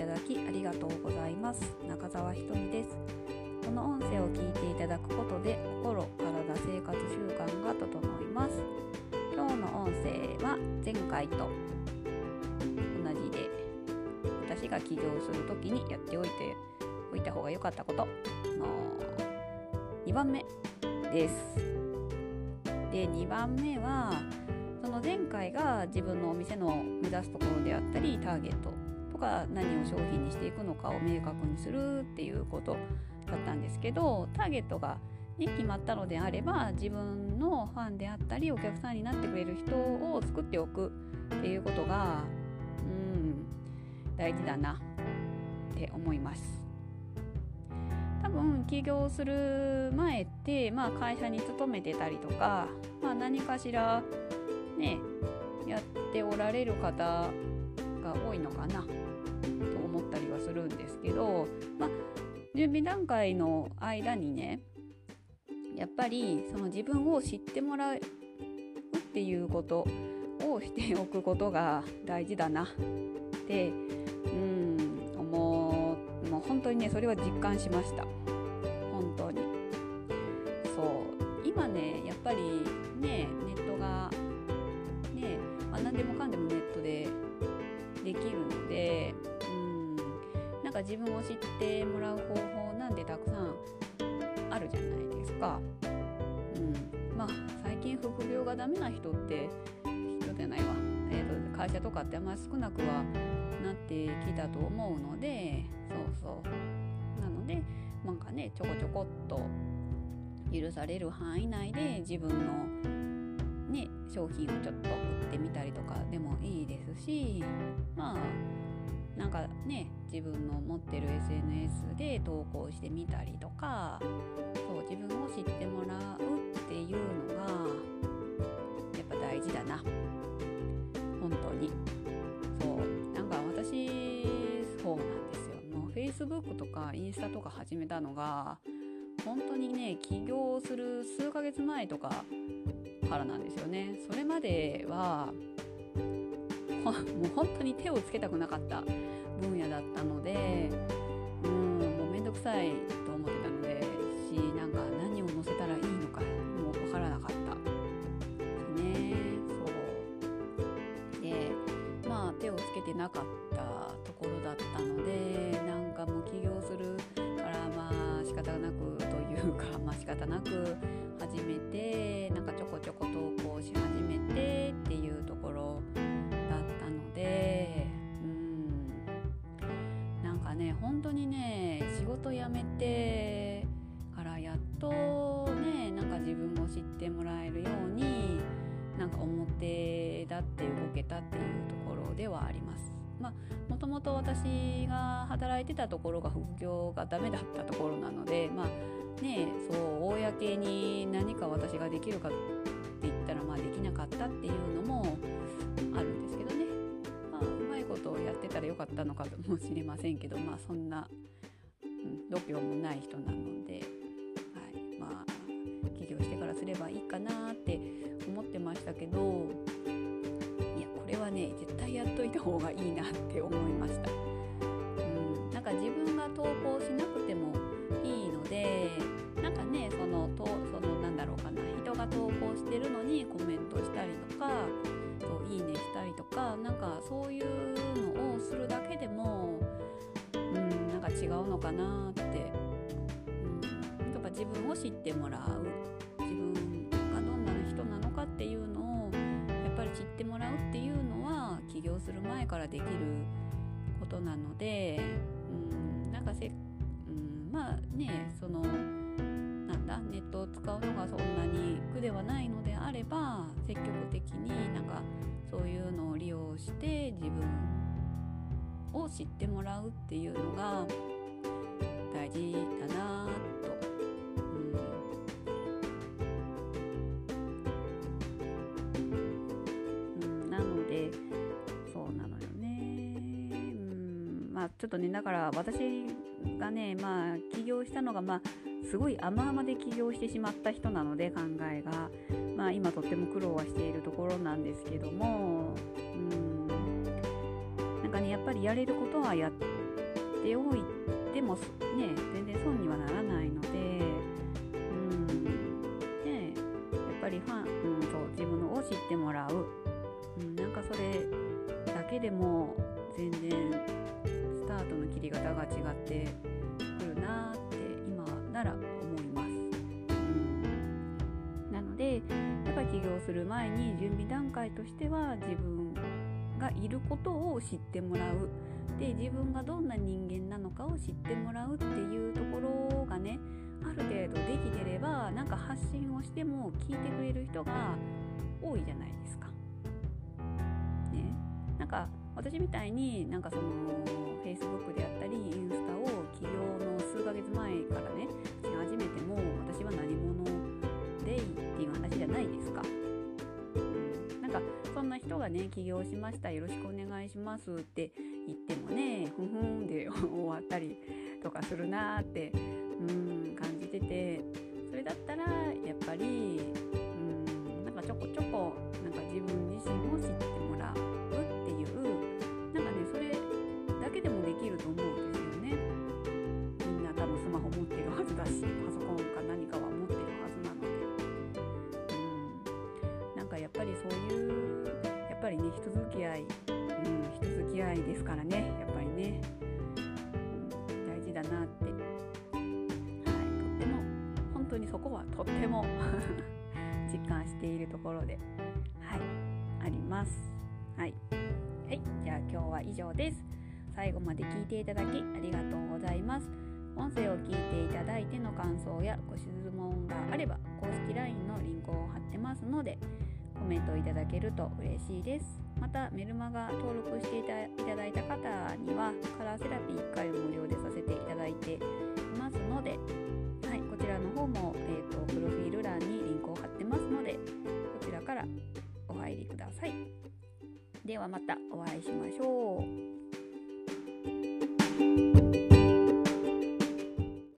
ただきありがとうございます。中澤ひとみです。この音声を聞いていただくことで心、体、生活習慣が整います。今日の音声は前回と同じで私が起業する時にやっておいておいた方が良かったことの2番目です。で2番目はその前回が自分のお店の目指すところであったりターゲットとか何を商品にしていくのかを明確にするっていうことだったんですけどターゲットが、ね、決まったのであれば自分のファンであったりお客さんになってくれる人を作っておくっていうことがうん大事だなって思います。多分起業する前って、まあ、会社に勤めてたりとか、まあ、何かしらねやっておられる方が多いのかなと思ったりはするんですけど、まあ、準備段階の間にねやっぱりその自分を知ってもらうっていうことをしておくことが大事だなってうん思うもう本当にねそれは実感しました本当にそう今ねやっぱりねネットがね。あ何でもかんでもネットでできるのでなんか自分を知ってもらう方法なんてたくさんあるじゃないですか。うん、まあ最近副業がダメな人って人じゃないわ、えーと、会社とかってあんまり少なくはなってきたと思うのでそうそう。なのでなんかねちょこちょこっと許される範囲内で自分のね、商品をちょっと売ってみたりとかでもいいですしまあなんかね自分の持ってる SNS で投稿してみたりとかそう自分を知ってもらうっていうのがやっぱ大事だな。本当に。そう。なんか私そうなんですよ。もう Facebook とかインスタとか始めたのが本当にね起業する数ヶ月前とかからなんですよね。それまではもう本当に手をつけたくなかった分野だったのでうんもうめんどくさいと思ってたのでしなんか何を載せたらいいのかもう分からなかった。ですね。そう。でまあ手をつけてなかったところだったのでなんかもう起業するからまあ仕方なくというかまあ仕方なく始めてなんかちょこちょこ投ってもらえるようになんか表立って動けたっていうところではあります。まあ、もともと私が働いてたところが副業がダメだったところなので、まあ、ねそう公に何か私ができるかって言ったらまあできなかったっていうのもあるんですけどね、まあ、うまいことをやってたらよかったのかもしれませんけどまあそんな、うん、度胸もない人なので、すればいいかなって思ってましたけどいやこれはね絶対やっといた方がいいなって思いました。うん、なんか自分が投稿しなくてもいいのでなんかねそのとそのなんだろうかな人が投稿してるのにコメントしたりとかといいねしたりとかなんかそういうのをするだけでもうんなんか違うのかなって、うん、やっぱ自分を知ってもらうする前からできることなので、うん、なんかせっまあねそのなんだネットを使うのがそんなに苦ではないのであれば積極的になんかそういうのを利用して自分を知ってもらうっていうのがまあちょっとねだから私がねまあ起業したのがまあすごい甘々で起業してしまった人なので考えが、まあ、今とっても苦労はしているところなんですけどもうん。なんかねやっぱりやれることはやっておいてもね全然損にはならないのでうん。ねやっぱりファン、うん、そう自分のを知ってもらう、うん、なんかそれだけでも全然タートの切り方が違ってくるなって今なら思います。なのでやっぱり起業する前に準備段階としては自分がいることを知ってもらうで自分がどんな人間なのかを知ってもらうっていうところがねある程度できてればなんか発信をしても聞いてくれる人が多いじゃないですか。ね、なんか私みたいになんかその Facebook であったりインスタを起業の数ヶ月前からねし始めても私は何者でいいっていう話じゃないですか。なんかそんな人がね起業しましたよろしくお願いしますって言ってもねふふんで終わったりとかするなーってうん感じててそれだったらやっぱりやっぱりそういうやっぱりね人付き合いうん人付き合いですからねやっぱりね、大事だなって。はい、とっても本当にそこはとっても実感しているところではいあります。はい、はい、じゃあ今日は以上です。最後まで聞いていただきありがとうございます。音声を聞いていただいての感想やご質問があれば公式 LINE のリンクを貼ってますのでコメントいただけると嬉しいですまたメルマガ登録していただいた方にはカラーセラピー1回を無料でさせていただいていますのではい、こちらの方も、えーと、プロフィール欄にリンクを貼ってますのでこちらからお入りください。ではまたお会いしましょう。